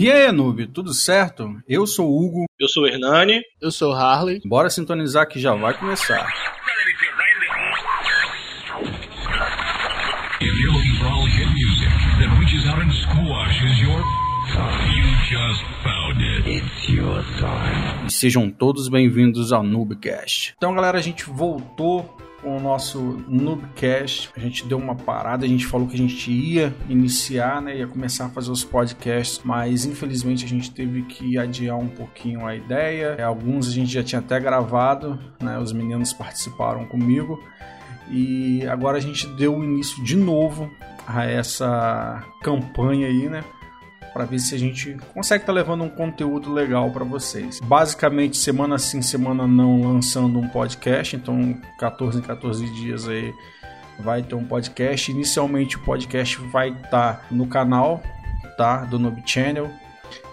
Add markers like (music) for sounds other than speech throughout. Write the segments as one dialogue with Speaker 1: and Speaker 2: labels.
Speaker 1: E aí, noob, tudo certo? Eu sou o Hugo.
Speaker 2: Eu sou o Hernani.
Speaker 3: Eu sou o Harley.
Speaker 1: Bora sintonizar que já vai começar. E sejam todos bem-vindos ao Noobcast. Então, galera, a gente voltou com o nosso Noobcast. A gente deu uma parada, a gente falou que a gente ia iniciar, né? Ia começar a fazer os podcasts, mas infelizmente a gente teve que adiar um pouquinho a ideia. É, alguns a gente já tinha até gravado, né? Os meninos participaram comigo. E agora a gente deu início de novo a essa campanha aí, né? Para ver se a gente consegue estar tá levando um conteúdo legal para vocês. Basicamente, semana sim, semana não, lançando um podcast, então 14 em 14 dias aí vai ter um podcast. Inicialmente o podcast vai estar tá no canal, tá, do Noob Channel.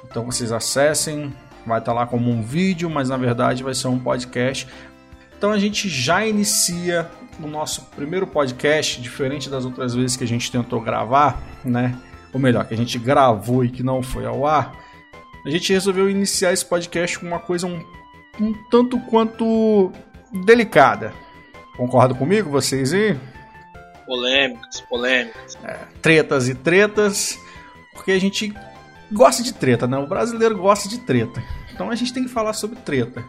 Speaker 1: Então vocês acessem, vai estar tá lá como um vídeo, mas na verdade vai ser um podcast. Então a gente já inicia o nosso primeiro podcast, diferente das outras vezes que a gente tentou gravar, né? Ou melhor, que a gente gravou e que não foi ao ar, a gente resolveu iniciar esse podcast com uma coisa um, um tanto quanto delicada. Concordam comigo, vocês aí?
Speaker 2: Polêmicas, polêmicas.
Speaker 1: É, tretas e tretas, porque a gente gosta de treta, né? O brasileiro gosta de treta. Então a gente tem que falar sobre treta.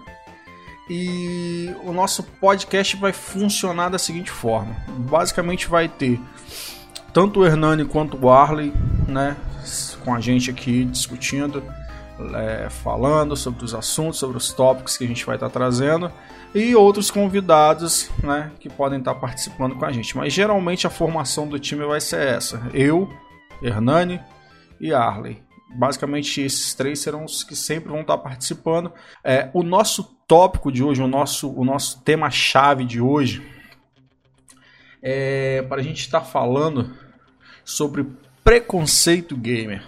Speaker 1: E o nosso podcast vai funcionar da seguinte forma: basicamente vai ter tanto o Hernani quanto o Arley, né, com a gente aqui discutindo, é, falando sobre os assuntos, sobre os tópicos que a gente vai estar tá trazendo e outros convidados, né, que podem estar tá participando com a gente. Mas geralmente a formação do time vai ser essa: eu, Hernani e Arley. Basicamente esses três serão os que sempre vão estar tá participando. É, o nosso tópico de hoje, o nosso, o nosso tema chave de hoje, é para a gente estar falando sobre preconceito gamer.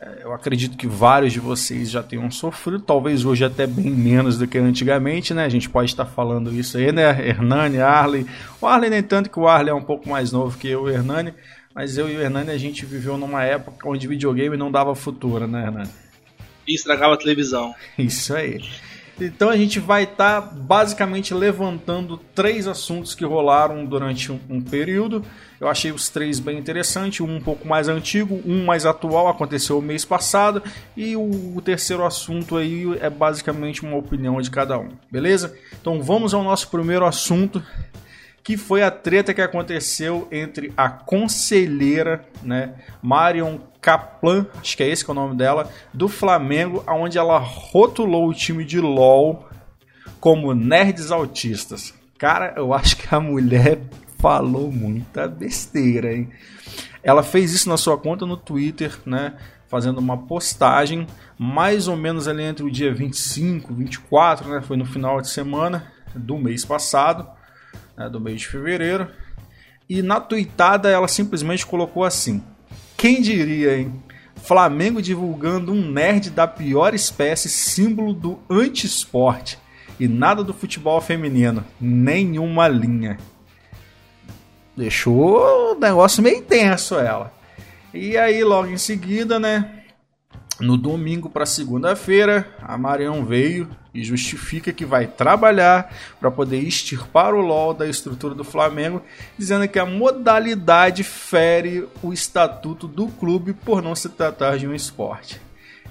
Speaker 1: É, eu acredito que vários de vocês já tenham sofrido, talvez hoje até bem menos do que antigamente, né? A gente pode estar falando isso aí, né? Hernani, Arley. O Arley nem tanto que o Arley é um pouco mais novo que eu e o Hernani, mas eu e o Hernani a gente viveu numa época onde videogame não dava futuro, né, Hernani?
Speaker 2: E estragava a televisão. (laughs)
Speaker 1: Isso aí. Então a gente vai estar tá basicamente levantando três assuntos que rolaram durante um, um, período. Eu achei os três bem interessantes, um um pouco mais antigo, um mais atual, aconteceu mês passado, e o, o terceiro assunto aí é basicamente uma opinião de cada um, beleza? Então vamos ao nosso primeiro assunto, que foi a treta que aconteceu entre a conselheira, né, Marion Kaplan, acho que é esse que é o nome dela, do Flamengo, onde ela rotulou o time de LoL como nerds autistas. Cara, eu acho que a mulher falou muita besteira, hein? Ela fez isso na sua conta no Twitter, né? Fazendo uma postagem, mais ou menos ali entre o dia 25, 24, né? Foi no final de semana do mês passado né, do mês de fevereiro. E na tuitada ela simplesmente colocou assim: Quem diria, hein? Flamengo divulgando um nerd da pior espécie, símbolo do anti-esporte. E nada do futebol feminino, nenhuma linha. Deixou o negócio meio tenso ela. E aí, logo em seguida, né? No domingo para segunda-feira, a Marião veio e justifica que vai trabalhar para poder extirpar o LOL da estrutura do Flamengo, dizendo que a modalidade fere o estatuto do clube por não se tratar de um esporte.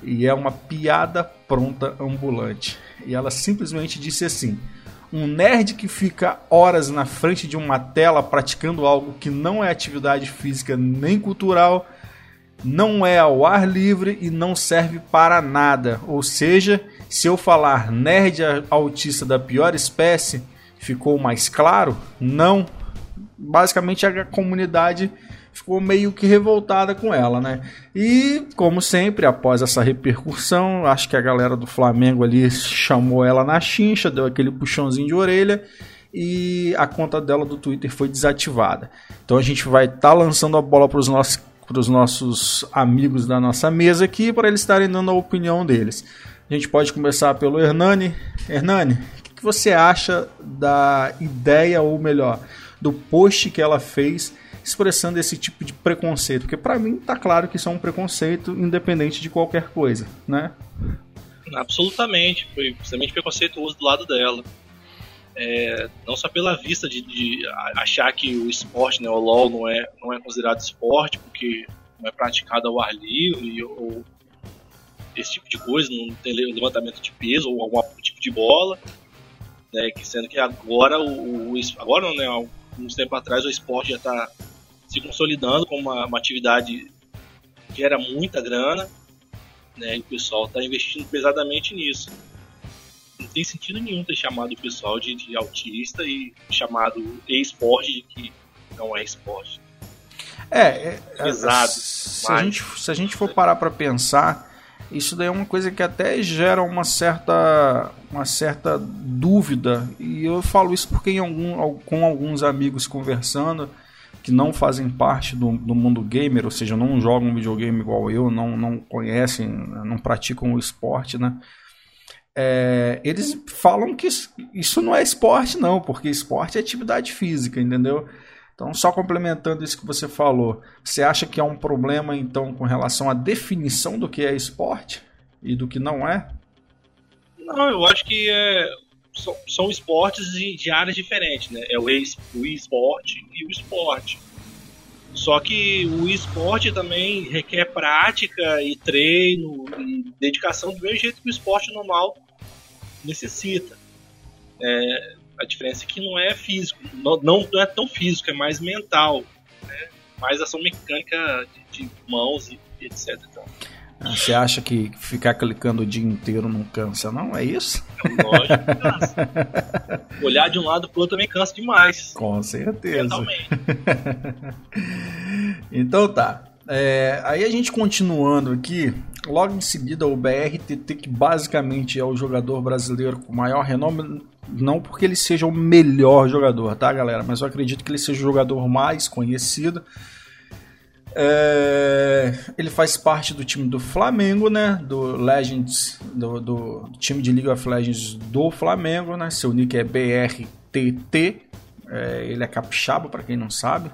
Speaker 1: E é uma piada pronta ambulante. E ela simplesmente disse assim: um nerd que fica horas na frente de uma tela praticando algo que não é atividade física nem cultural não é ao ar livre e não serve para nada. Ou seja, se eu falar nerd autista da pior espécie, ficou mais claro? Não. Basicamente a comunidade ficou meio que revoltada com ela, né? E, como sempre, após essa repercussão, acho que a galera do Flamengo ali chamou ela na chincha, deu aquele puxãozinho de orelha e a conta dela do Twitter foi desativada. Então a gente vai estar tá lançando a bola para os nossos para os nossos amigos da nossa mesa aqui, para eles estarem dando a opinião deles. A gente pode começar pelo Hernani. Hernani, o que você acha da ideia, ou melhor, do post que ela fez expressando esse tipo de preconceito, porque para mim tá claro que isso é um preconceito independente de qualquer coisa, né?
Speaker 2: Absolutamente, foi extremamente preconceituoso do lado dela. É, não só pela vista de, de, achar que o esporte, né, o LoL não é, não é considerado esporte porque não é praticado ao ar livre ou esse tipo de coisa, não tem levantamento de peso ou algum tipo de bola, né, que sendo que agora o, o agora não, né, alguns tempo atrás o esporte já está se consolidando como uma, uma atividade que era muita grana, né? E o pessoal está investindo pesadamente nisso. Não tem sentido nenhum ter chamado o pessoal de, de autista e chamado e-esporte de que não é esporte.
Speaker 1: É, é, é pesado. Se, mas... a gente, se a gente for parar para pensar, isso daí é uma coisa que até gera uma certa, uma certa dúvida. E eu falo isso porque em algum, com alguns amigos conversando, que não fazem parte do, do mundo gamer, ou seja, não jogam videogame igual eu, não, não conhecem, não praticam o esporte, né? É, eles falam que isso não é esporte, não, porque esporte é atividade física, entendeu? Então, só complementando isso que você falou, você acha que há um problema, então, com relação à definição do que é esporte e do que não é?
Speaker 2: Não, eu acho que é, são, são esportes de, de, áreas diferentes, né? É o e-esporte e o esporte. Só que o esporte também requer prática e treino e dedicação do mesmo jeito que o esporte normal necessita. É, a diferença é que não é físico, não, não é tão físico, é mais mental, né? mais ação mecânica de, de mãos e, etc. Então,
Speaker 1: você acha que ficar clicando o dia inteiro não cansa, não? É isso?
Speaker 2: Lógico que cansa. (laughs) Olhar de um lado pro outro também cansa demais.
Speaker 1: Com certeza. (laughs) então tá. É, aí a gente continuando aqui, logo em seguida o BRTT, que basicamente é o jogador brasileiro com maior renome, não porque ele seja o melhor jogador, tá galera? Mas eu acredito que ele seja o jogador mais conhecido é, ele faz parte do time do Flamengo, né? Do Legends, do, do, time de League of Legends do Flamengo, né? Seu nick é BRTT. É, ele é capixaba, para quem não sabe,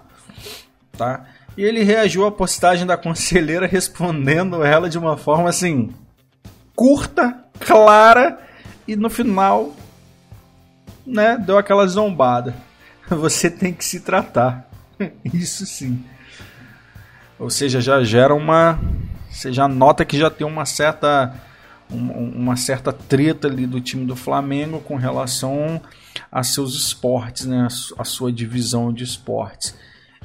Speaker 1: tá? E ele reagiu à postagem da conselheira (laughs) respondendo ela de uma forma assim curta, clara e no final, né? Deu aquela zombada. (laughs) Você tem que se tratar. (laughs) Isso sim. Ou seja, já gera uma. Você já nota que já tem uma certa. Uma certa treta ali do time do Flamengo com relação a seus esportes, né? a sua divisão de esportes.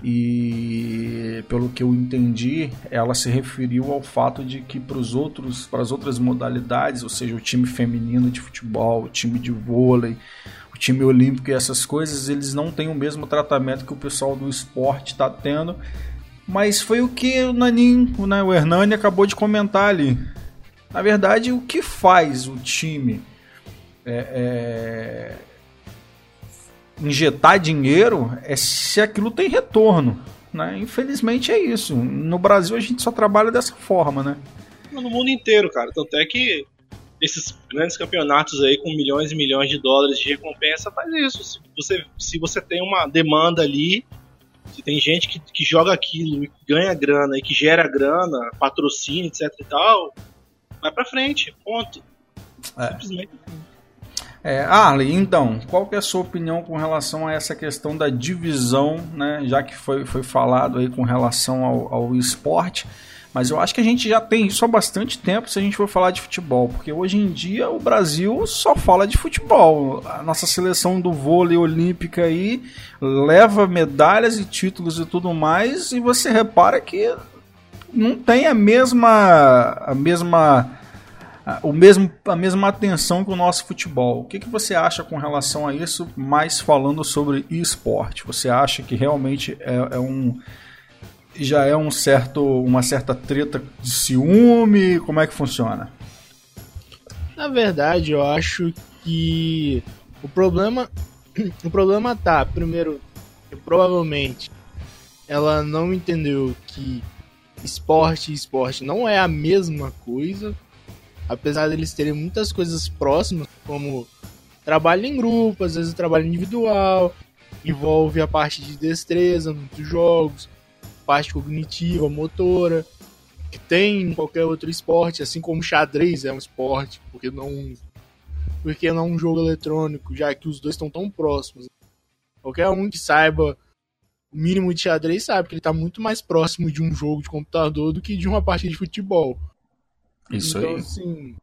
Speaker 1: E pelo que eu entendi, ela se referiu ao fato de que para os outros, para as outras modalidades, ou seja, o time feminino de futebol, o time de vôlei, o time olímpico e essas coisas, eles não têm o mesmo tratamento que o pessoal do esporte está tendo mas foi o que o Nanin, né, o Hernani acabou de comentar ali. Na verdade, o que faz o time é, é, injetar dinheiro é se aquilo tem retorno. Né? Infelizmente é isso. No Brasil a gente só trabalha dessa forma, né?
Speaker 2: No mundo inteiro, cara. Tanto é que esses grandes campeonatos aí com milhões e milhões de dólares de recompensa faz isso. Se você, se você tem uma demanda ali, se tem gente que, que joga aquilo e ganha grana e que gera grana, patrocínio, etc e tal, vai pra frente, ponto.
Speaker 1: É. Simplesmente É, Arley, então, qual que é a sua opinião com relação a essa questão da divisão, né? Já que foi, foi falado aí com relação ao, ao esporte. Mas eu acho que a gente já tem isso há bastante tempo se a gente for falar de futebol, porque hoje em dia o Brasil só fala de futebol. A nossa seleção do vôlei olímpica aí leva medalhas e títulos e tudo mais, e você repara que não tem a mesma a mesma o mesmo, a mesma atenção que o nosso futebol. O que, que você acha com relação a isso, mais falando sobre esporte? Você acha que realmente é, é um já é um certo, uma certa treta de ciúme? Como é que funciona?
Speaker 3: Na verdade, eu acho que o problema (clears throat) o problema tá, primeiro, provavelmente ela não entendeu que esporte e esporte não é a mesma coisa, apesar deles terem muitas coisas próximas, como trabalho em grupo, às vezes trabalho individual, envolve a parte de destreza, muitos jogos, parte cognitiva, motora, que tem em qualquer outro esporte, assim como xadrez é um esporte, porque não porque não um jogo eletrônico, já que os dois estão tão próximos. Qualquer um que saiba o mínimo de xadrez sabe que ele está muito mais próximo de um jogo de computador do que de uma partida de futebol.
Speaker 1: Isso
Speaker 3: então,
Speaker 1: aí.
Speaker 3: assim,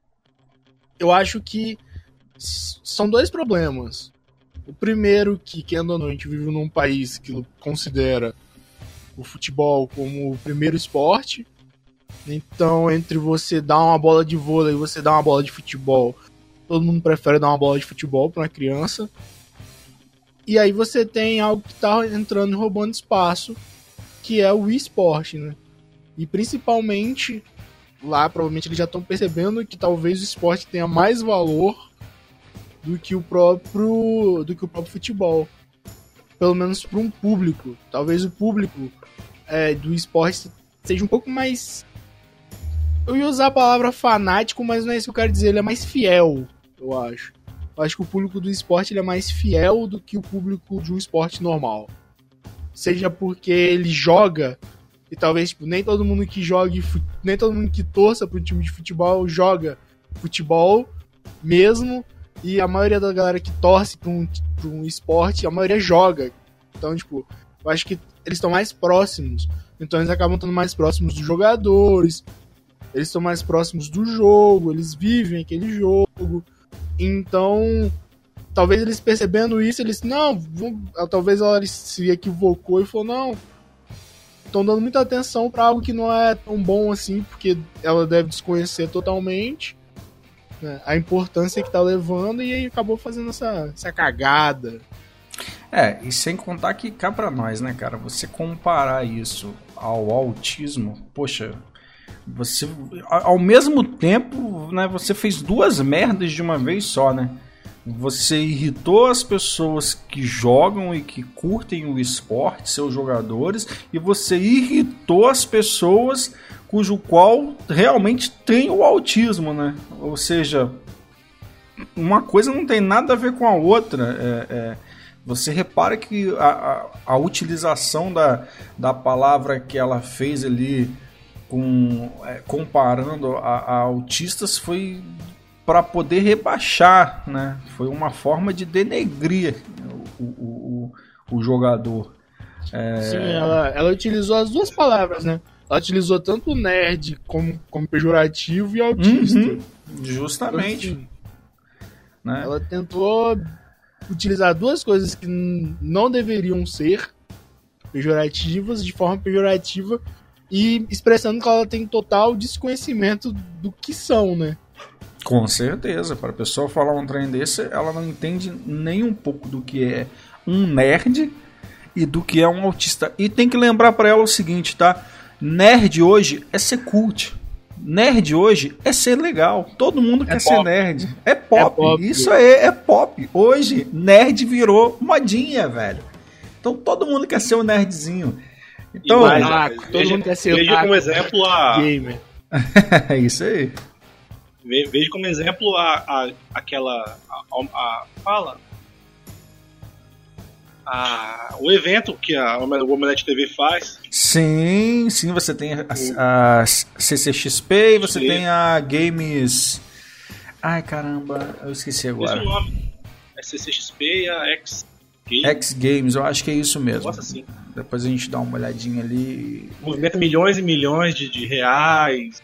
Speaker 3: eu acho que são dois problemas. O primeiro, que, querendo ou não, a gente vive num país que considera o futebol como o primeiro esporte. Então, entre você dar uma bola de vôlei e você dar uma bola de futebol, todo mundo prefere dar uma bola de futebol para uma criança. E aí você tem algo que tá entrando e roubando espaço, que é o esporte, né? E principalmente lá, provavelmente eles já estão percebendo que talvez o esporte tenha mais valor do que o próprio do que o próprio futebol. Pelo menos para um público. Talvez o público é, do esporte seja um pouco mais. Eu ia usar a palavra fanático, mas não é isso que eu quero dizer. Ele é mais fiel, eu acho. Eu acho que o público do esporte ele é mais fiel do que o público de um esporte normal. Seja porque ele joga e talvez tipo, nem todo mundo que jogue, nem todo mundo que torça para um time de futebol joga futebol mesmo. E a maioria da galera que torce para um, pra um esporte, a maioria joga. Então, tipo, eu acho que eles estão mais próximos. Então eles acabam estando mais próximos dos jogadores. Eles estão mais próximos do jogo, eles vivem aquele jogo. Então, talvez eles percebendo isso, eles, não, vamos- talvez ela se equivocou e falou, não, estão dando muita atenção para algo que não é tão bom assim, porque ela deve desconhecer totalmente né, a importância que tá levando e aí acabou fazendo essa, essa cagada.
Speaker 1: É, e sem contar que cá pra nós, né, cara? Você comparar isso ao autismo, poxa, você ao mesmo tempo, né, você fez duas merdas de uma vez só, né? Você irritou as pessoas que jogam e que curtem o esporte, seus jogadores, e você irritou as pessoas cujo qual realmente tem o autismo, né? Ou seja, uma coisa não tem nada a ver com a outra. É, é, você repara que a, a, a utilização da, da palavra que ela fez ali com é, comparando a, a autistas foi para poder rebaixar, né? Foi uma forma de denegrir o, o, o, o jogador. É...
Speaker 3: Sim, ela, ela utilizou as duas palavras, né? Ela utilizou tanto nerd como, como pejorativo e autista.
Speaker 1: Uhum, justamente.
Speaker 3: Então, assim,
Speaker 1: né?
Speaker 3: Ela tentou utilizar duas coisas que não deveriam ser pejorativas de forma pejorativa e expressando que ela tem total desconhecimento do que são, né?
Speaker 1: Com certeza, para a pessoa falar um trem desse, ela não entende nem um pouco do que é um nerd e do que é um autista. E tem que lembrar para ela o seguinte, tá? Nerd hoje é ser cult. Nerd hoje é ser legal. Todo mundo quer ser
Speaker 3: pop.
Speaker 1: nerd. É pop.
Speaker 3: É pop.
Speaker 1: Isso aí é pop. Hoje, nerd virou modinha, velho. Então todo mundo quer ser um nerdzinho. Então,
Speaker 2: mais, ó,
Speaker 3: todo
Speaker 2: veja,
Speaker 3: mundo quer ser
Speaker 2: veja como exemplo a,
Speaker 3: Gamer.
Speaker 1: é (laughs) isso aí.
Speaker 2: ve- veja como exemplo a, a aquela a, a- fala a, o evento que a Omelete TV faz.
Speaker 1: Sim, sim, você tem a, a CCXP e você
Speaker 2: Sim.
Speaker 1: tem a Games. Ai caramba, eu esqueci
Speaker 2: Esse é
Speaker 1: agora.
Speaker 2: o nome. É CCXP e a X Game.
Speaker 1: X Games, eu acho que é isso mesmo.
Speaker 2: Nossa, assim.
Speaker 1: Depois a gente dá uma olhadinha ali.
Speaker 2: Movimenta milhões e milhões de, de reais.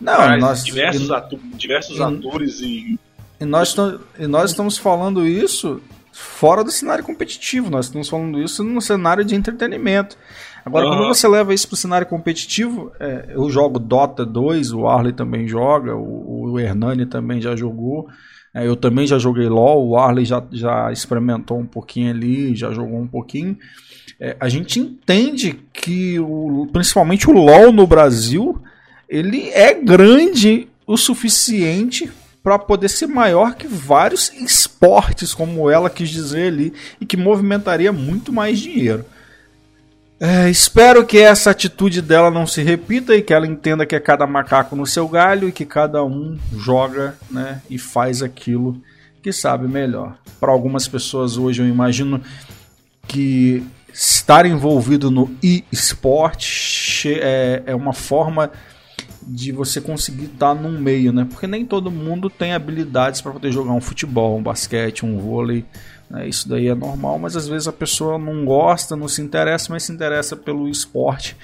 Speaker 1: Não, nós,
Speaker 2: diversos, atu- diversos
Speaker 1: e-
Speaker 2: atores e.
Speaker 1: e nós, e nós estamos falando isso fora do cenário competitivo, nós estamos falando isso no cenário de entretenimento. Agora,
Speaker 2: Aham.
Speaker 1: quando você leva isso para o cenário competitivo, é, eu jogo Dota 2, o Arley também joga, o, o Hernani também já jogou, é, eu também já joguei LoL, o Arley já, já experimentou um pouquinho ali, já jogou um pouquinho. É, a gente entende que, o, principalmente o LoL no Brasil, ele é grande o suficiente para poder ser maior que vários esportes, como ela quis dizer ali, e que movimentaria muito mais dinheiro. É, espero que essa atitude dela não se repita e que ela entenda que é cada macaco no seu galho e que cada um joga né, e faz aquilo que sabe melhor. Para algumas pessoas hoje eu imagino que estar envolvido no e-sport é, é uma forma de você conseguir estar num meio, né? Porque nem todo mundo tem habilidades para poder jogar um futebol, um basquete, um vôlei. Né? Isso daí é normal, mas às vezes a pessoa não gosta, não se interessa, mas se interessa pelo esporte.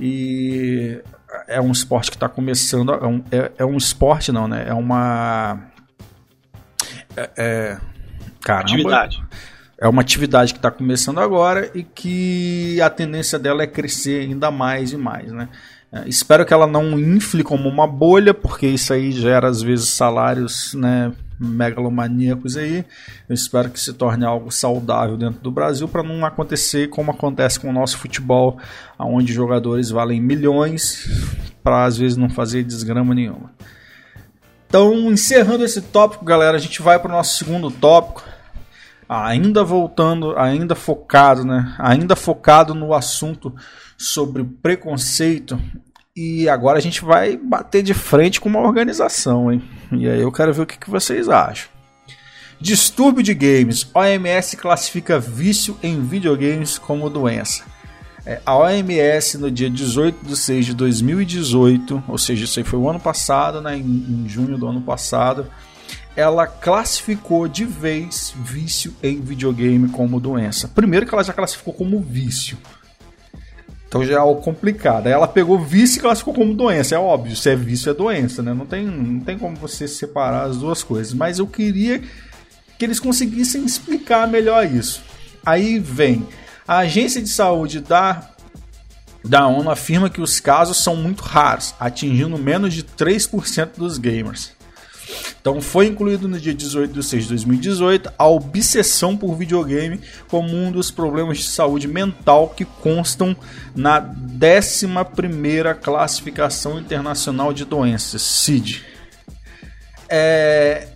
Speaker 1: E é um esporte que está começando. É um, é, é, um esporte, não, né? É uma. É, é, caramba.
Speaker 2: Atividade.
Speaker 1: É uma atividade que está começando agora e que a tendência dela é crescer ainda mais e mais, né? É, espero que ela não infle como uma bolha, porque isso aí gera às vezes salários né, megalomaníacos aí. Eu espero que se torne algo saudável dentro do Brasil para não acontecer como acontece com o nosso futebol, onde jogadores valem milhões para às vezes não fazer desgrama nenhuma. Então, encerrando esse tópico, galera, a gente vai para o nosso segundo tópico. Ainda voltando, ainda focado, né? Ainda focado no assunto sobre preconceito. E agora a gente vai bater de frente com uma organização, hein? E aí eu quero ver o que, que vocês acham. Distúrbio de games. OMS classifica vício em videogames como doença. É, a OMS, no dia 18 de 6 de 2018, ou seja, isso aí foi o ano passado, né, em, em junho do ano passado, ela classificou de vez vício em videogame como doença. Primeiro que ela já classificou como vício. Então já é algo complicado. Aí ela pegou vício e classificou como doença. É óbvio, se é vício é doença, né? Não tem, não tem como você separar as duas coisas. Mas eu queria que eles conseguissem explicar melhor isso. Aí vem a agência de saúde da da ONU afirma que os casos são muito raros, atingindo menos de 3% dos gamers. Então foi incluído no dia 18 de 6 de 2018 a obsessão por videogame como um dos problemas de saúde mental que constam na 11ª classificação internacional de doenças, CID. É,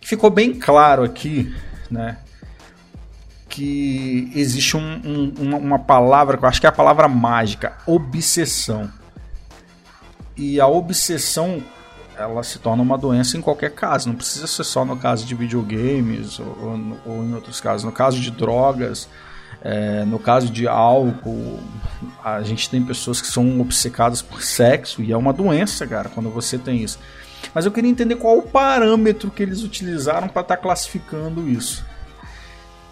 Speaker 1: ficou bem claro aqui, né, que existe um, um, uma, uma palavra que eu acho que é a palavra mágica, obsessão. E a obsessão ela se torna uma doença em qualquer caso. Não precisa ser só no caso de videogames ou, ou, ou em outros casos. No caso de drogas, é, no caso de álcool, a gente tem pessoas que são obcecadas por sexo e é uma doença, cara, quando você tem isso. Mas eu queria entender qual o parâmetro que eles utilizaram para estar tá classificando isso.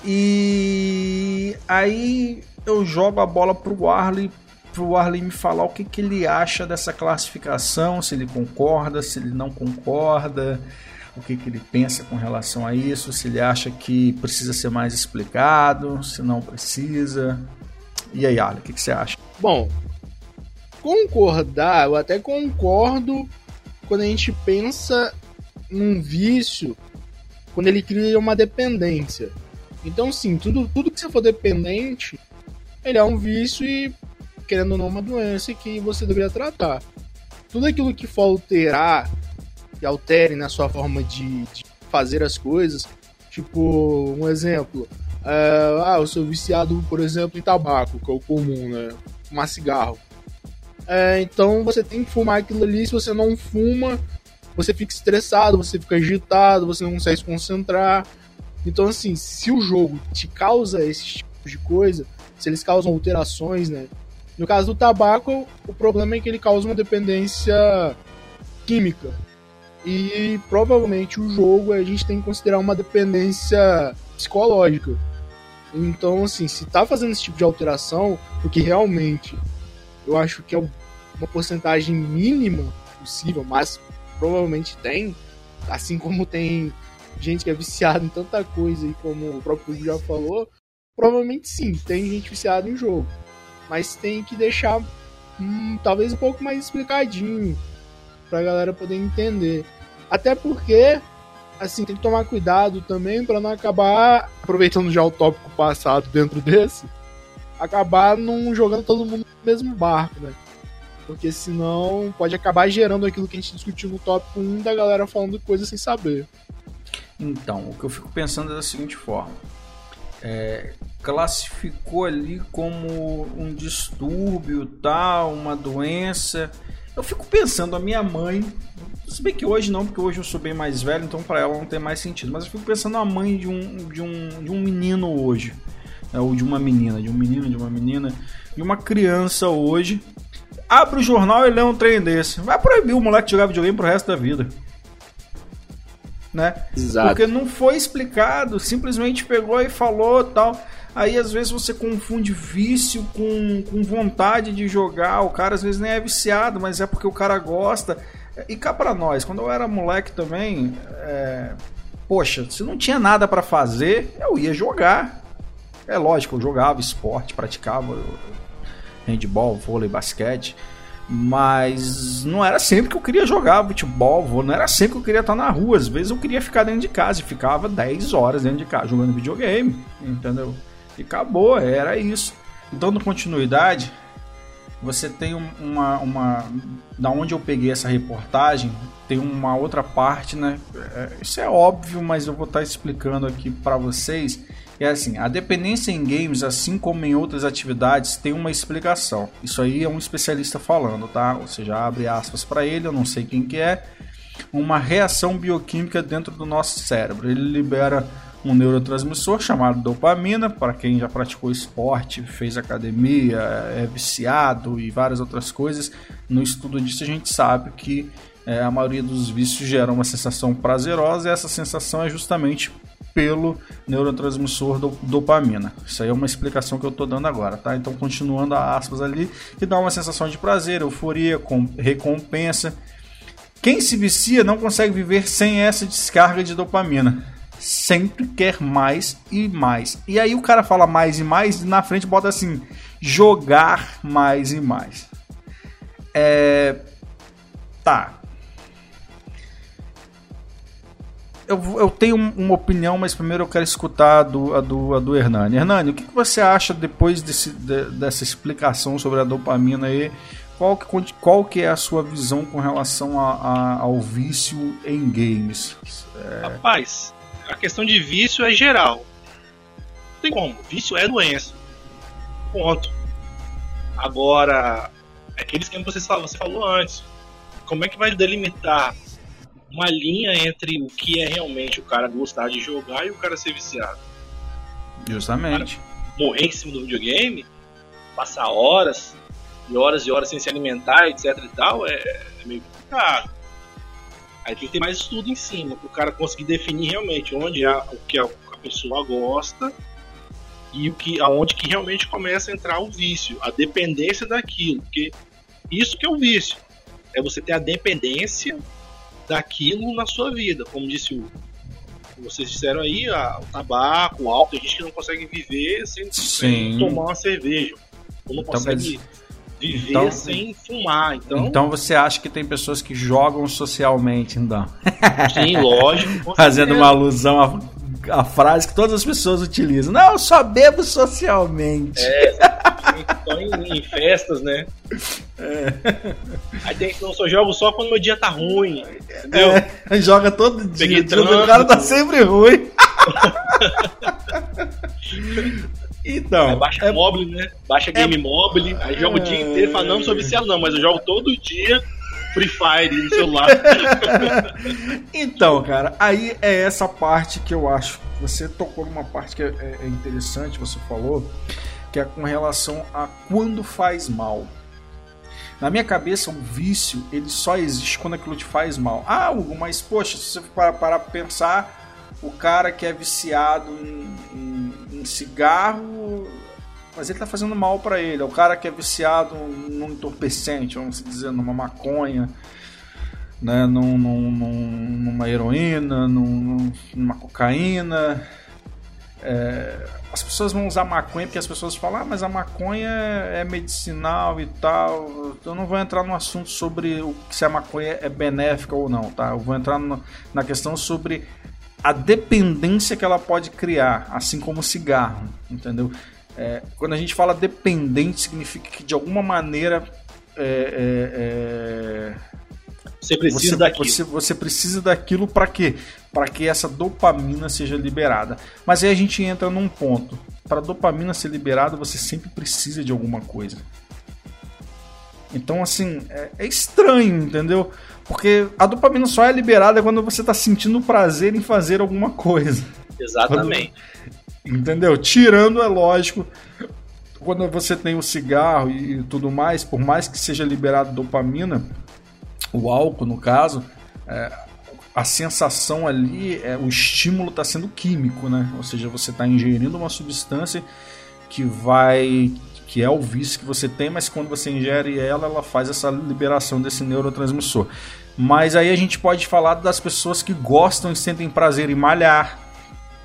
Speaker 1: E aí eu jogo a bola pro Arley pro Arley me falar o que, que ele acha dessa classificação, se ele concorda, se ele não concorda, o que, que ele pensa com relação a isso, se ele acha que precisa ser mais explicado, se não precisa. E aí, Arley, o que, que você acha?
Speaker 3: Bom, concordar, eu até concordo quando a gente pensa num vício, quando ele cria uma dependência. Então, sim, tudo, tudo que você for dependente, ele é um vício e querendo ou não, uma doença que você deveria tratar. Tudo aquilo que for alterar, que altere na sua forma de, de fazer as coisas, tipo, um exemplo, é, ah, eu sou viciado, por exemplo, em tabaco, que é o comum, né? Fumar cigarro. É, então você tem que fumar aquilo ali, se você não fuma, você fica estressado, você fica agitado, você não consegue se concentrar. Então, assim, se o jogo te causa esse tipo de coisa, se eles causam alterações, né? No caso do tabaco, o problema é que ele causa uma dependência química. E provavelmente o jogo a gente tem que considerar uma dependência psicológica. Então, assim, se tá fazendo esse tipo de alteração, porque realmente eu acho que é uma porcentagem mínima possível, mas provavelmente tem, assim como tem gente que é viciada em tanta coisa e como o próprio já falou, provavelmente sim, tem gente viciada em jogo mas tem que deixar hum, talvez um pouco mais explicadinho pra galera poder entender. Até porque, assim, tem que tomar cuidado também para não acabar, aproveitando já o tópico passado dentro desse, acabar não jogando todo mundo no mesmo barco, né? Porque senão pode acabar gerando aquilo que a gente discutiu no tópico 1 da galera falando coisas sem saber.
Speaker 1: Então, o que eu fico pensando é da seguinte forma. É, classificou ali como um distúrbio, tal, uma doença. Eu fico pensando, a minha mãe, se bem que hoje não, porque hoje eu sou bem mais velho, então para ela não tem mais sentido. Mas eu fico pensando a mãe de um, de um, de um menino hoje, é o de uma menina, de um menino, de uma menina, de uma criança hoje. Abre o jornal e lê um trem desse. Vai proibir o moleque de jogar videogame pro resto da vida. Né?
Speaker 3: Exato.
Speaker 1: Porque não foi explicado, simplesmente pegou e falou tal. Aí às vezes você confunde vício com, com vontade de jogar. O cara às vezes nem é viciado, mas é porque o cara gosta. E cá pra nós, quando eu era moleque também, é... poxa, se não tinha nada para fazer, eu ia jogar. É lógico, eu jogava esporte, praticava handball, vôlei, basquete. Mas não era sempre que eu queria jogar futebol, não era sempre que eu queria estar na rua. Às vezes eu queria ficar dentro de casa e ficava 10 horas dentro de casa jogando videogame, entendeu? E acabou, era isso. Então, dando continuidade, você tem uma, uma. Da onde eu peguei essa reportagem, tem uma outra parte, né? É, isso é óbvio, mas eu vou estar explicando aqui para vocês. É assim, a dependência em games, assim como em outras atividades, tem uma explicação. Isso aí é um especialista falando, tá? Ou seja, abre aspas para ele, eu não sei quem que é. Uma reação bioquímica dentro do nosso cérebro. Ele libera um neurotransmissor chamado dopamina, para quem já praticou esporte, fez academia, é viciado e várias outras coisas. No estudo disso a gente sabe que é, a maioria dos vícios gera uma sensação prazerosa e essa sensação é justamente pelo neurotransmissor do, dopamina. Isso aí é uma explicação que eu estou dando agora, tá? Então, continuando a aspas ali, que dá uma sensação de prazer, euforia, com, recompensa. Quem se vicia não consegue viver sem essa descarga de dopamina sempre quer mais e mais. E aí o cara fala mais e mais e na frente bota assim: jogar mais e mais. É. Tá. Eu, eu tenho uma opinião, mas primeiro eu quero escutar a do, a do, a do Hernani. Hernani, o que, que você acha depois desse, de, dessa explicação sobre a dopamina aí? Qual que, qual que é a sua visão com relação a, a, ao vício em games?
Speaker 2: É... Rapaz, a questão de vício é geral. Não tem como. Vício é doença. Ponto. Agora, é aquele esquema que você falou antes. Como é que vai delimitar uma linha entre o que é realmente o cara gostar de jogar e o cara ser viciado?
Speaker 1: Justamente.
Speaker 2: morrer em cima do videogame, passar horas e horas e horas sem se alimentar, etc e tal, é, é meio complicado. Aí tem que ter mais estudo em cima, para o cara conseguir definir realmente onde é o que a, pessoa gosta e o que, aonde que realmente começa a entrar o vício, a dependência daquilo, porque isso que é o vício, é você ter a dependência daquilo na sua vida, como disse o vocês disseram aí, a, o tabaco, o álcool, tem gente que não consegue viver sem, sem tomar uma cerveja, ou não então, consegue viver então, sem fumar. Então,
Speaker 1: então você acha que tem pessoas que jogam socialmente, então?
Speaker 2: Sim, lógico. (laughs)
Speaker 1: Fazendo uma alusão à, frase que todas as pessoas utilizam. Não, eu só bebo socialmente.
Speaker 2: É, estão em, em, festas, né? É. Aí tem não só jogo só quando meu dia tá ruim. Entendeu?
Speaker 1: É, joga todo dia. O cara tá sempre ruim. Então.
Speaker 2: Aí baixa é... mobile, né? Baixa game é... mobile, aí joga o dia inteiro e fala, não, não sou viciado não, mas eu jogo todo dia Free Fire no celular. (laughs)
Speaker 1: então, cara, aí é essa parte que eu acho. Você tocou numa parte que é, é, é interessante, você falou, que é com relação a quando faz mal. Na minha cabeça, um vício ele só existe quando aquilo te faz mal. Ah, Hugo, mas poxa, se você parar para pensar, o cara que é viciado em, em, em cigarro, mas ele tá fazendo mal para ele. É o cara que é viciado num entorpecente, vamos dizer, numa maconha, né, num, num, numa heroína, num, numa cocaína. É, as pessoas vão usar maconha porque as pessoas falam, ah, mas a maconha é medicinal e tal. Eu não vou entrar no assunto sobre o, se a maconha é benéfica ou não, tá? Eu vou entrar no, na questão sobre a dependência que ela pode criar, assim como o cigarro, entendeu? É, quando a gente fala dependente, significa que de alguma maneira é,
Speaker 2: é, é você precisa você, daquilo.
Speaker 1: Você, você precisa daquilo para quê? Para que essa dopamina seja liberada. Mas aí a gente entra num ponto. Para dopamina ser liberada, você sempre precisa de alguma coisa. Então, assim, é, é estranho, entendeu? Porque a dopamina só é liberada quando você está sentindo prazer em fazer alguma coisa.
Speaker 2: Exatamente.
Speaker 1: Quando... Entendeu? Tirando, é lógico, quando você tem o cigarro e tudo mais, por mais que seja liberado dopamina, o álcool no caso, é, a sensação ali, é, o estímulo está sendo químico, né? Ou seja, você está ingerindo uma substância que vai que é o vício que você tem, mas quando você ingere ela, ela faz essa liberação desse neurotransmissor. Mas aí a gente pode falar das pessoas que gostam e sentem prazer em malhar,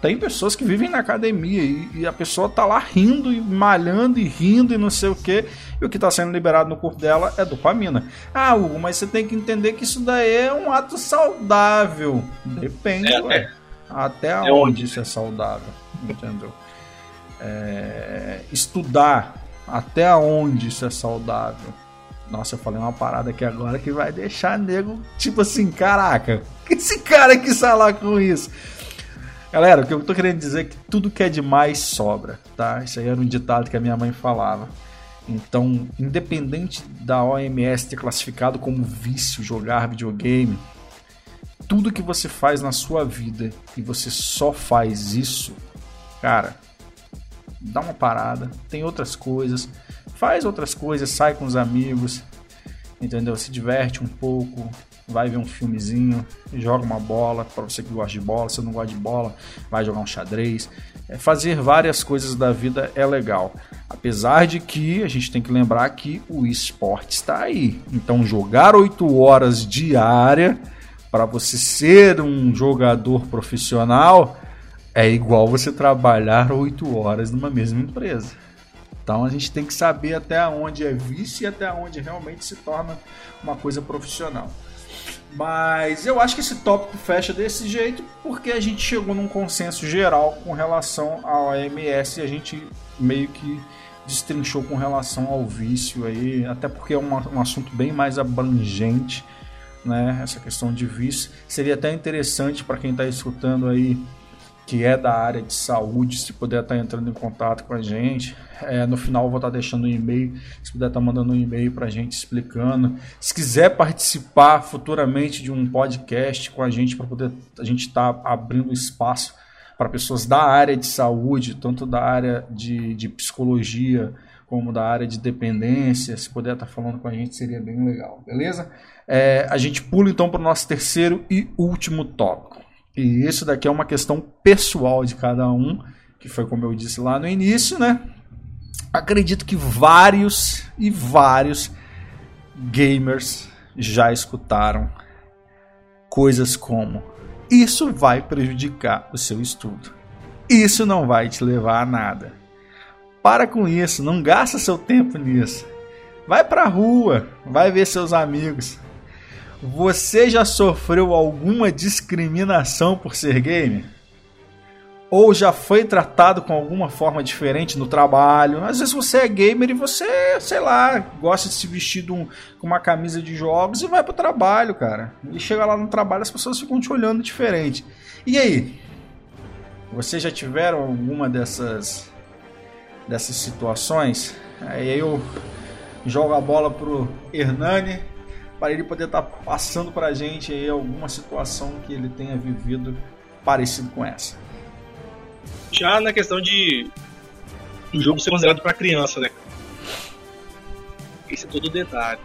Speaker 1: tem pessoas que vivem na academia e, e, a pessoa tá lá rindo e malhando e rindo e não sei o que, e o que está sendo liberado no corpo dela é dopamina. Ah, Hugo, mas você tem que entender que isso daí é um ato saudável. Depende, é, é. Até é onde isso é saudável, entendeu? É, estudar até onde isso é saudável. Nossa, eu falei uma parada aqui agora que vai deixar nego tipo assim, caraca, (laughs) que esse cara quis falar com isso? Galera, o que eu tô querendo dizer é que tudo que é demais sobra, tá? Isso aí era um ditado que a minha mãe falava. Então, independente da OMS ter classificado como vício jogar videogame, tudo que você faz na sua vida e você só faz isso, cara, dá uma parada, tem outras coisas, faz outras coisas, sai com os amigos, entendeu? Se diverte um pouco, vai ver um filmezinho, joga uma bola, para você que gosta de bola, se não gosta de bola, vai jogar um xadrez. É, fazer várias coisas da vida é legal. Apesar de que a gente tem que lembrar que o esporte está aí. Então jogar 8 horas diária para você ser um jogador profissional é igual você trabalhar 8 horas numa mesma empresa. Então a gente tem que saber até onde é vício e até onde realmente se torna uma coisa profissional. Mas eu acho que esse tópico fecha desse jeito porque a gente chegou num consenso geral com relação ao OMS e a gente meio que destrinchou com relação ao vício aí, até porque é um, um assunto bem mais abrangente, né? Essa questão de vício. Seria até interessante para quem está escutando aí que é da área de saúde, se puder estar tá entrando em contato com a gente. É, no final vou estar tá deixando um e-mail, se puder estar tá mandando um e-mail para a gente explicando. Se quiser participar futuramente de um podcast com a gente, para poder a gente estar tá abrindo espaço para pessoas da área de saúde, tanto da área de, de psicologia como da área de dependência, se puder estar falando com a gente seria bem legal, beleza? É, a gente pula então para o nosso terceiro e último tópico. E isso daqui é uma questão pessoal de cada um, que foi como eu disse lá no início, né? Acredito que vários e vários gamers já escutaram coisas como: isso vai prejudicar o seu estudo. Isso não vai te levar a nada. Para com isso, não gasta seu tempo nisso. Vai pra rua, vai ver seus amigos, você já sofreu alguma discriminação por ser gamer? Ou já foi tratado com alguma forma diferente no trabalho? Às vezes você é gamer e você, sei lá, gosta de se vestir um, com uma camisa de jogos e vai pro trabalho, cara. E chega lá no trabalho as pessoas ficam te olhando diferente. E aí? Vocês já tiveram alguma dessas dessas situações? Aí eu jogo a bola pro Hernani para ele poder estar tá passando para a gente aí alguma situação que ele tenha vivido parecido com essa.
Speaker 2: Já na questão de o jogo ser considerado para criança, né? Esse é todo o detalhe.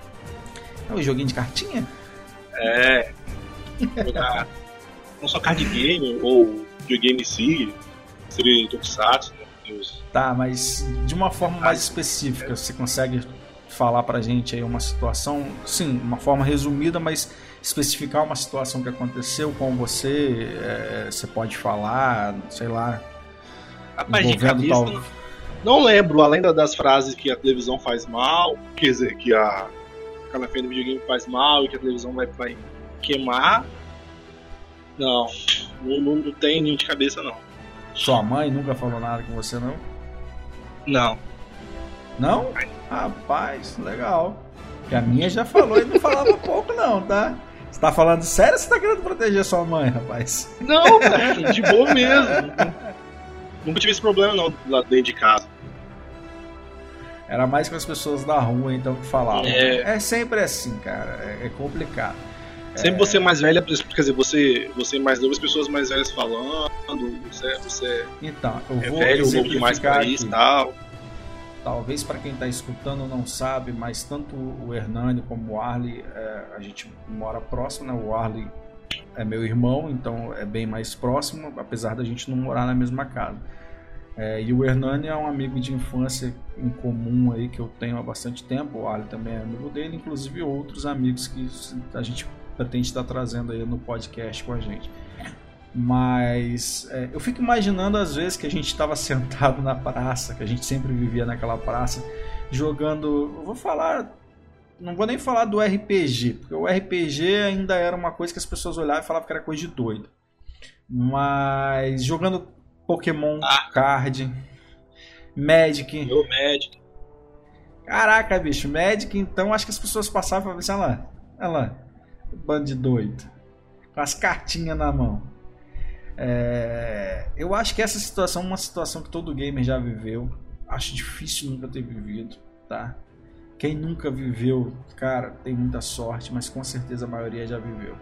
Speaker 1: É um joguinho de cartinha?
Speaker 2: É. Jogar não só card game ou videogame em si, seria Tokusatsu, né?
Speaker 1: Tá, mas de uma forma mais específica, você consegue falar pra gente aí uma situação, sim, uma forma resumida, mas especificar uma situação que aconteceu com você, é, você pode falar, sei lá.
Speaker 2: Rapaz, de cabeça, tal... não lembro, além das frases que a televisão faz mal, quer dizer, que a feira do videogame faz mal e que a televisão vai, vai queimar. Não, não, não tem nem de cabeça não.
Speaker 1: Sua mãe nunca falou nada com você não?
Speaker 2: Não.
Speaker 1: Não? Rapaz, legal. Porque a minha já falou e não falava (laughs) pouco, não, tá? Você tá falando sério ou você tá querendo proteger sua mãe, rapaz?
Speaker 2: Não, cara, (laughs) de boa mesmo. Nunca tive esse problema, não, lá dentro de casa.
Speaker 1: Era mais com as pessoas da rua, então, que falavam. É, é sempre assim, cara. É, é complicado.
Speaker 2: Sempre você mais velha, quer dizer, você, você mais novo, as pessoas mais velhas falando, você, você
Speaker 1: Então, eu
Speaker 2: é
Speaker 1: vou
Speaker 2: velho, novo mais pra isso e tal.
Speaker 1: Talvez para quem está escutando não sabe, mas tanto o Hernani como o Arley, é, a gente mora próximo, né? O Arley é meu irmão, então é bem mais próximo, apesar da gente não morar na mesma casa. É, e o Hernani é um amigo de infância em comum aí que eu tenho há bastante tempo. O Arley também é amigo dele, inclusive outros amigos que a gente pretende estar trazendo aí no podcast com a gente. Mas é, eu fico imaginando às vezes que a gente estava (laughs) sentado na praça, que a gente sempre vivia naquela praça, jogando. Eu vou falar. Não vou nem falar do RPG, porque o RPG ainda era uma coisa que as pessoas olhavam e falavam que era coisa de doido. Mas jogando Pokémon
Speaker 2: Ah.
Speaker 1: Card, Magic.
Speaker 2: Meu médico.
Speaker 1: Caraca, bicho, Magic, então acho que as pessoas passavam e falavam assim, olha lá, olha lá, bando de doido, com as cartinhas na mão. É, eu acho que essa situação é uma situação que todo gamer já viveu. Acho difícil nunca ter vivido, tá? Quem nunca viveu, cara, tem muita sorte, mas com certeza a maioria já viveu.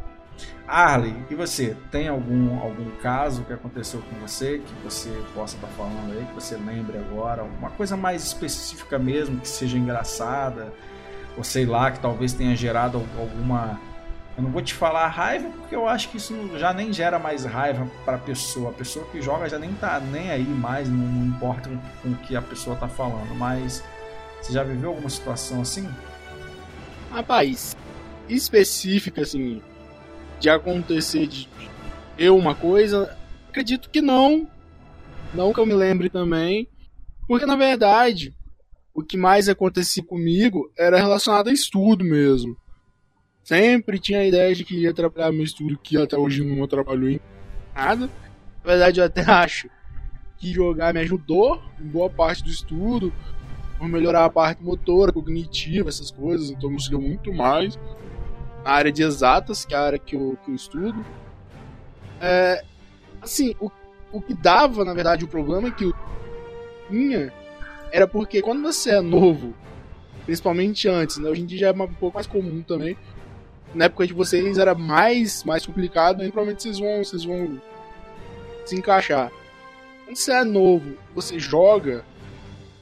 Speaker 1: Arley, e você? Tem algum, algum caso que aconteceu com você que você possa estar falando aí, que você lembre agora? Uma coisa mais específica mesmo, que seja engraçada, ou sei lá, que talvez tenha gerado alguma. Eu não vou te falar raiva, porque eu acho que isso já nem gera mais raiva para a pessoa. A pessoa que joga já nem tá nem aí mais, não, não importa com o que a pessoa tá falando. Mas você já viveu alguma situação assim?
Speaker 3: Rapaz, específica, assim, de acontecer de eu uma coisa, acredito que não. Não que eu me lembre também. Porque, na verdade, o que mais acontecia comigo era relacionado a estudo mesmo. Sempre tinha a ideia de que ia atrapalhar meu estudo, que até hoje não atrapalhou em nada. Na verdade, eu até (laughs) acho que jogar me ajudou em boa parte do estudo, por melhorar a parte motora, cognitiva, essas coisas, então me auxiliou muito mais. Na área de exatas, que é a área que eu, que eu estudo. É, assim, o, o que dava, na verdade, o problema que eu tinha era porque quando você é novo, principalmente antes, né, hoje em dia já é um pouco mais comum também. Na época de vocês era mais, mais complicado, e provavelmente vocês vão, vocês vão se encaixar. Quando você é novo, você joga,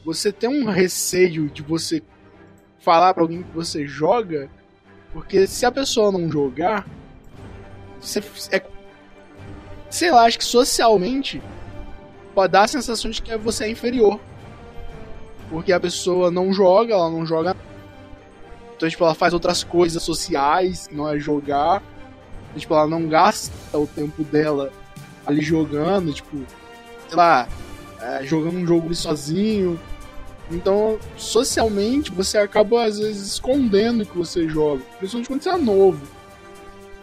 Speaker 3: você tem um receio de você falar pra alguém que você joga, porque se a pessoa não jogar, você é, sei lá, acho que socialmente pode dar a sensação de que você é inferior. Porque a pessoa não joga, ela não joga. Então, tipo, ela faz outras coisas sociais, não é jogar. Tipo, ela não gasta o tempo dela ali jogando, tipo, sei lá, é, jogando um jogo ali sozinho. Então, socialmente, você acaba às vezes escondendo que você joga, principalmente quando você é novo.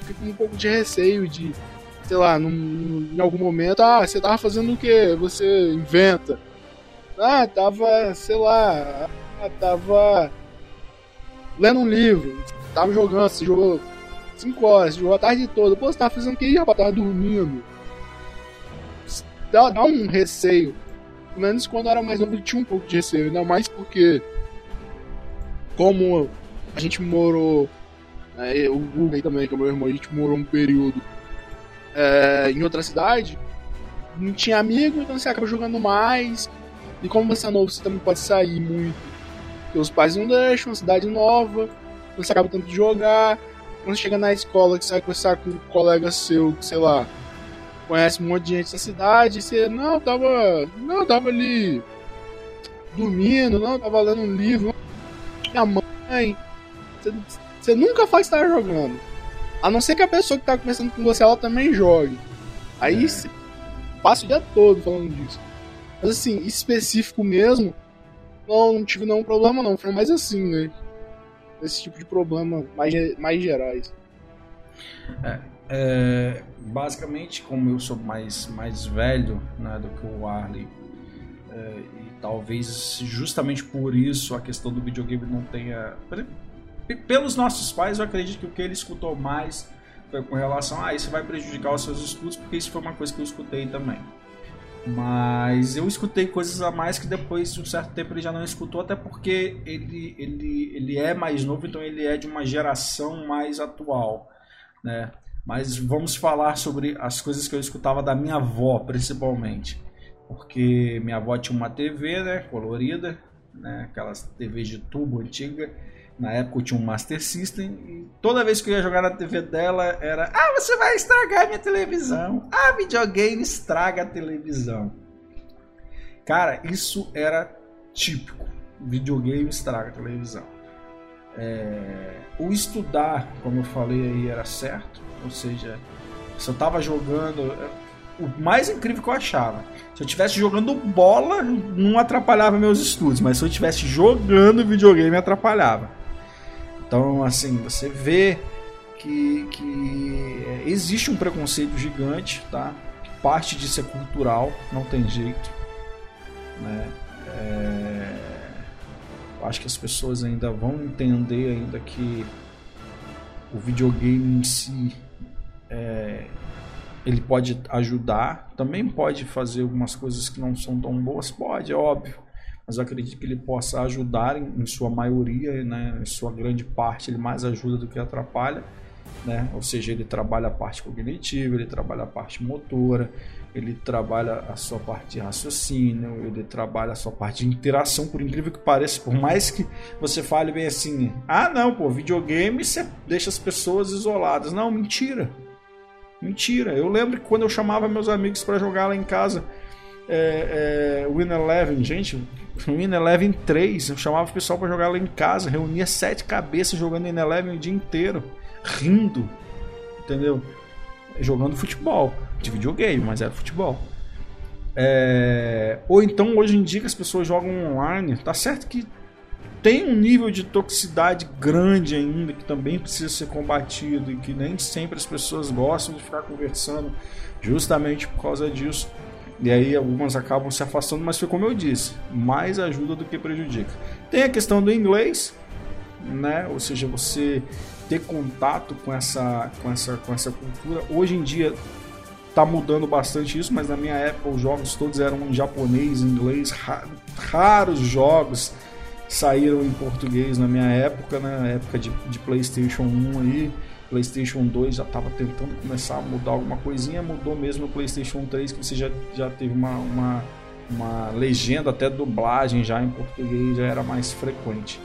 Speaker 3: Fica com um pouco de receio de, sei lá, num, num- em algum momento, ah, você tava fazendo o quê? Você inventa. Ah, tava, sei lá, ah, tava lendo um livro, tava jogando, você jogou 5 horas, você jogou a tarde toda. Pô, você tava fazendo o que? Rapaz, tava dormindo. Dá, dá um receio. Pelo menos quando eu era mais novo eu tinha um pouco de receio, ainda mais porque como a gente morou, né, o aí também, que é meu irmão, a gente morou um período é, em outra cidade, não tinha amigo, então você acaba jogando mais. E como você é novo, você também pode sair muito. Porque os pais não deixam, cidade nova, você acaba tendo de jogar. Quando você chega na escola, que você vai conversar com um colega seu, que sei lá, conhece um monte de gente da cidade, você, não, tava. Não, tava ali dormindo, não, tava lendo um livro, minha mãe. Você, você nunca faz estar jogando. A não ser que a pessoa que tá conversando com você, ela também jogue. Aí
Speaker 1: É.
Speaker 3: passa o dia todo falando disso. Mas assim, específico mesmo, não, não tive nenhum problema não. Foi mais assim, né? Esse tipo de problema mais, mais gerais.
Speaker 1: É, basicamente, como eu sou mais, mais velho né, do que o Arley, é, e talvez justamente por isso a questão do videogame não tenha. Pelos nossos pais, eu acredito que o que ele escutou mais foi com relação a ah, isso vai prejudicar os seus estudos, porque isso foi uma coisa que eu escutei também. Mas eu escutei coisas a mais que depois de um certo tempo ele já não escutou, até porque ele, ele, ele é mais novo, então ele é de uma geração mais atual. né? Mas vamos falar sobre as coisas que eu escutava da minha avó, principalmente. Porque minha avó tinha uma TV, né, colorida, né, aquelas TVs de tubo antiga. Na época eu tinha um Master System e toda vez que eu ia jogar na TV dela era: "Ah, você vai estragar minha televisão. Ah, videogame estraga a televisão". Cara, isso era típico. Videogame estraga a televisão. É... O estudar, como eu falei aí, era certo. Ou seja, se eu tava jogando. O mais incrível que eu achava. Se eu estivesse jogando bola, não atrapalhava meus estudos. Mas se eu estivesse jogando videogame, atrapalhava. Então, assim, você vê que, que existe um preconceito gigante, tá? Parte disso é cultural, não tem jeito. Né? É... Acho que as pessoas ainda vão entender ainda que o videogame em si é, ele pode ajudar, também pode fazer algumas coisas que não são tão boas, pode, é óbvio, mas eu acredito que ele possa ajudar em, em sua maioria, né, em sua grande parte, ele mais ajuda do que atrapalha, né? ou seja, ele trabalha a parte cognitiva, ele trabalha a parte motora, ele trabalha a sua parte de raciocínio, ele trabalha a sua parte de interação, por incrível que pareça, por mais que você fale bem assim, ah não, pô, videogame você deixa as pessoas isoladas. Não, mentira. Mentira. Eu lembro que quando eu chamava meus amigos para jogar lá em casa, é, é, Win Eleven, gente, Win Eleven 3, eu chamava o pessoal para jogar lá em casa, reunia sete cabeças jogando Win Eleven o dia inteiro, rindo, entendeu? Jogando futebol, de videogame, mas era futebol. É... Ou então hoje em dia que as pessoas jogam online, tá certo que tem um nível de toxicidade grande ainda que também precisa ser combatido e que nem sempre as pessoas gostam de ficar conversando justamente por causa disso. E aí algumas acabam se afastando, mas foi como eu disse, mais ajuda do que prejudica. Tem a questão do inglês, né? Ou seja, você ter contato com essa, com essa, com essa cultura. Hoje em dia está mudando bastante isso, mas na minha época os jogos todos eram em japonês, inglês, raros jogos saíram em português na minha época, né? Na época de, de PlayStation 1 aí. PlayStation 2 já estava tentando começar a mudar alguma coisinha, mudou mesmo no PlayStation 3, que você já, já teve uma, uma, uma legenda, até dublagem já em português já era mais frequente.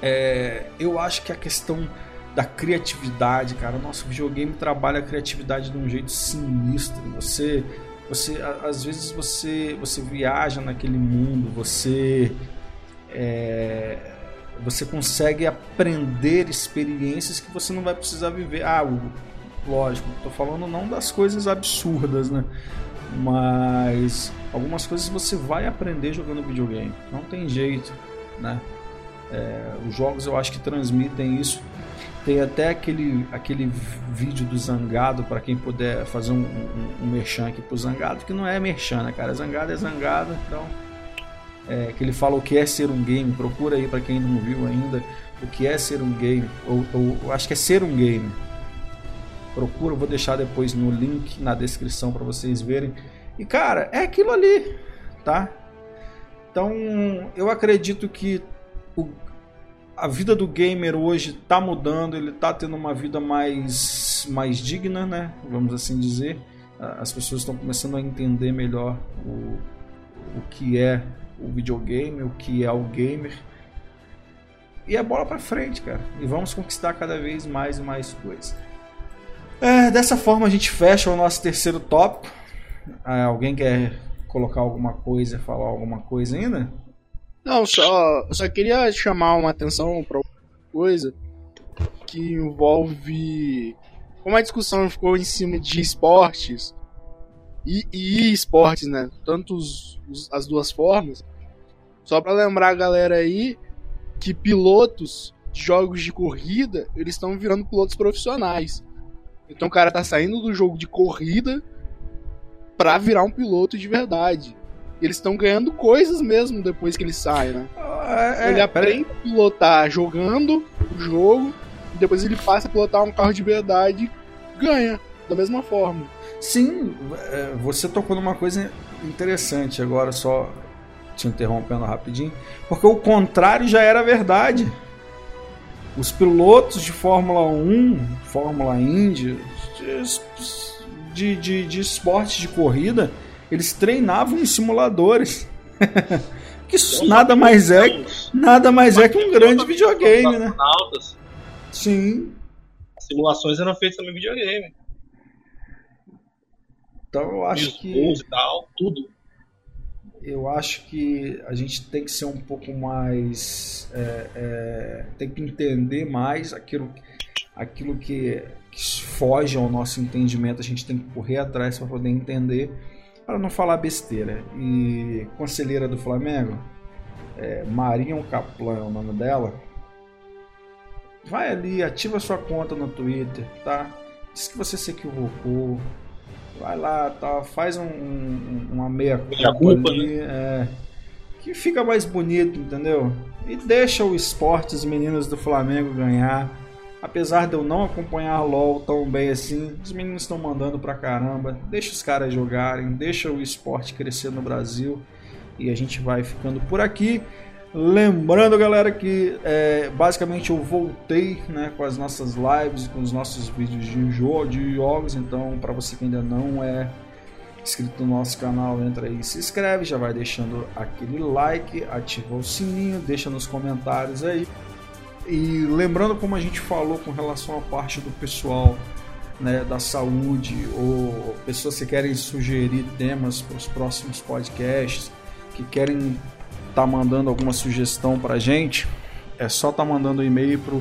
Speaker 1: É, eu acho que a questão da criatividade, cara, o nosso videogame trabalha a criatividade de um jeito sinistro. Você, você às vezes você, você viaja naquele mundo, você é, você consegue aprender experiências que você não vai precisar viver. Ah, lógico, estou falando não das coisas absurdas, né? Mas algumas coisas você vai aprender jogando videogame. Não tem jeito, né? É, os jogos eu acho que transmitem isso. Tem até aquele, aquele vídeo do Zangado, para quem puder fazer um, um, um merchan aqui pro Zangado, que não é merchan, né, cara? Zangado é Zangado, então é, que ele fala o que é ser um game. Procura aí para quem não viu ainda o que é ser um game. Ou, ou acho que é ser um game. Procura, vou deixar depois no link na descrição para vocês verem. E cara, é aquilo ali, tá? Então eu acredito que o, a vida do gamer hoje está mudando, ele está tendo uma vida mais, mais digna, né? Vamos assim dizer. As pessoas estão começando a entender melhor o, o que é o videogame, o que é o gamer. E é bola para frente, cara. E vamos conquistar cada vez mais e mais coisas. É, dessa forma a gente fecha o nosso terceiro tópico. É, alguém quer colocar alguma coisa, falar alguma coisa ainda?
Speaker 3: Não, só, só queria chamar uma atenção para uma coisa que envolve como a discussão ficou em cima de esportes e, e esportes, né? Tanto os, os, as duas formas. Só para lembrar a galera aí que pilotos de jogos de corrida, eles estão virando pilotos profissionais. Então o cara tá saindo do jogo de corrida pra virar um piloto de verdade. Eles estão ganhando coisas mesmo depois que ele sai, né? É, é, ele aprende a pilotar jogando o jogo, e depois ele passa a pilotar um carro de verdade e ganha da mesma forma.
Speaker 1: Sim, é, você tocou numa coisa interessante agora, só te interrompendo rapidinho, porque o contrário já era verdade. Os pilotos de Fórmula 1, Fórmula Indy, de, de, de esportes de corrida, eles treinavam em simuladores. (laughs) que isso nada mais é, nada mais é que um grande videogame, né? Sim.
Speaker 2: As simulações eram feitas também videogame.
Speaker 1: Então eu acho que.
Speaker 2: E tal, tudo.
Speaker 1: Eu acho que a gente tem que ser um pouco mais. É, é, tem que entender mais aquilo, aquilo que, que foge ao nosso entendimento. A gente tem que correr atrás para poder entender, para não falar besteira. E conselheira do Flamengo, é, Marion Kaplan é o nome dela. Vai ali, ativa sua conta no Twitter, tá? Diz que você se equivocou vai lá, tá, faz um, um, uma meia culpa,
Speaker 2: culpa
Speaker 1: ali, né? é, que fica mais bonito, entendeu? E deixa o esporte, os meninos do Flamengo ganhar. Apesar de eu não acompanhar LOL tão bem assim, os meninos estão mandando pra caramba. Deixa os caras jogarem, deixa o esporte crescer no Brasil. E a gente vai ficando por aqui. Lembrando, galera, que é, basicamente eu voltei né, com as nossas lives, com os nossos vídeos de, jo de jogos. Então, para você que ainda não é inscrito no nosso canal, entra aí e se inscreve. Já vai deixando aquele like, ativa o sininho, deixa nos comentários aí. E lembrando, como a gente falou com relação à parte do pessoal né, da saúde ou pessoas que querem sugerir temas para os próximos podcasts, que querem tá mandando alguma sugestão pra gente, é só tá mandando um e-mail pro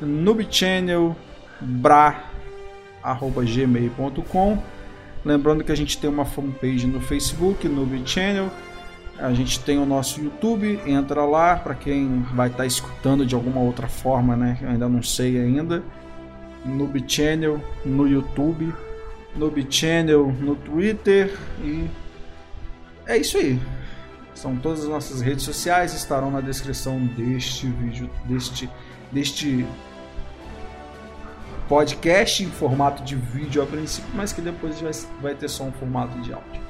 Speaker 1: noobchannelbra@gmail.com. Lembrando que a gente tem uma fanpage no Facebook, Noob Channel. A gente tem o nosso YouTube, entra lá para quem vai estar tá escutando de alguma outra forma, né? Eu ainda não sei ainda. Noob Channel no YouTube, Noob Channel no Twitter e é isso aí. São todas as nossas redes sociais, estarão na descrição deste vídeo, deste, deste podcast em formato de vídeo a princípio, mas que depois vai, vai ter só um formato de áudio.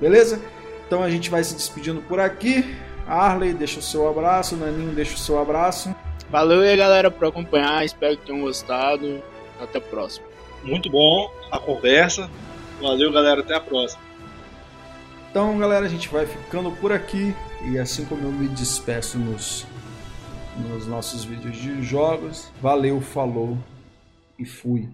Speaker 1: Beleza? Então a gente vai se despedindo por aqui. Arley, deixa o seu abraço. Naninho, deixa o seu abraço.
Speaker 3: Valeu aí, galera, por acompanhar. Espero que tenham gostado. Até a próxima.
Speaker 2: Muito bom a conversa. Valeu, galera. Até a próxima.
Speaker 1: Então, galera, a gente vai ficando por aqui. E assim como eu me despeço nos, nos nossos vídeos de jogos, valeu, falou e fui.